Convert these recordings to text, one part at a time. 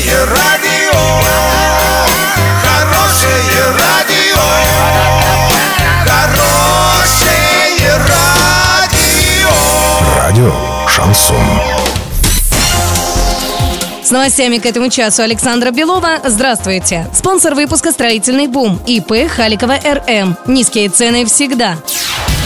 Хорошее радио, хорошее радио, хорошее радио. Радио Шансон. С новостями к этому часу Александра Белова. Здравствуйте. Спонсор выпуска «Строительный бум» ИП Халикова РМ. Низкие цены всегда.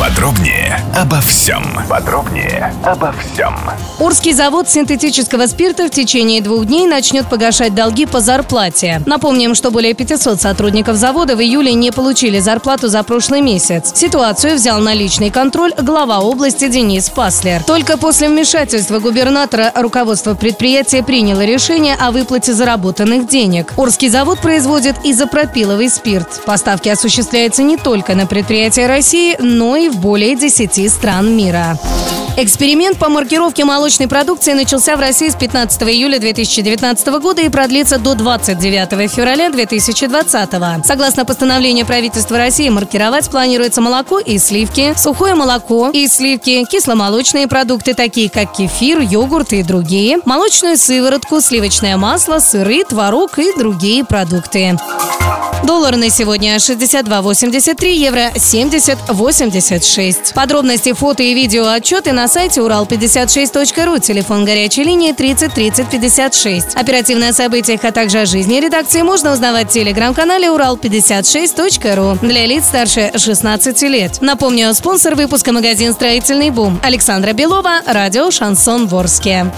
Подробнее обо всем. Подробнее обо всем. Урский завод синтетического спирта в течение двух дней начнет погашать долги по зарплате. Напомним, что более 500 сотрудников завода в июле не получили зарплату за прошлый месяц. Ситуацию взял на личный контроль глава области Денис Паслер. Только после вмешательства губернатора руководство предприятия приняло решение о выплате заработанных денег. Урский завод производит изопропиловый спирт. Поставки осуществляются не только на предприятия России, но и в более 10 стран мира. Эксперимент по маркировке молочной продукции начался в России с 15 июля 2019 года и продлится до 29 февраля 2020. Согласно постановлению правительства России, маркировать планируется молоко и сливки, сухое молоко и сливки, кисломолочные продукты, такие как кефир, йогурт и другие, молочную сыворотку, сливочное масло, сыры, творог и другие продукты. Доллар на сегодня 62.83, евро 70.86. Подробности, фото и видео отчеты на сайте урал56.ру, телефон горячей линии 30 30 56. Оперативные о событиях, а также о жизни редакции можно узнавать в телеграм-канале урал56.ру для лиц старше 16 лет. Напомню, спонсор выпуска магазин «Строительный бум» Александра Белова, радио «Шансон Ворске».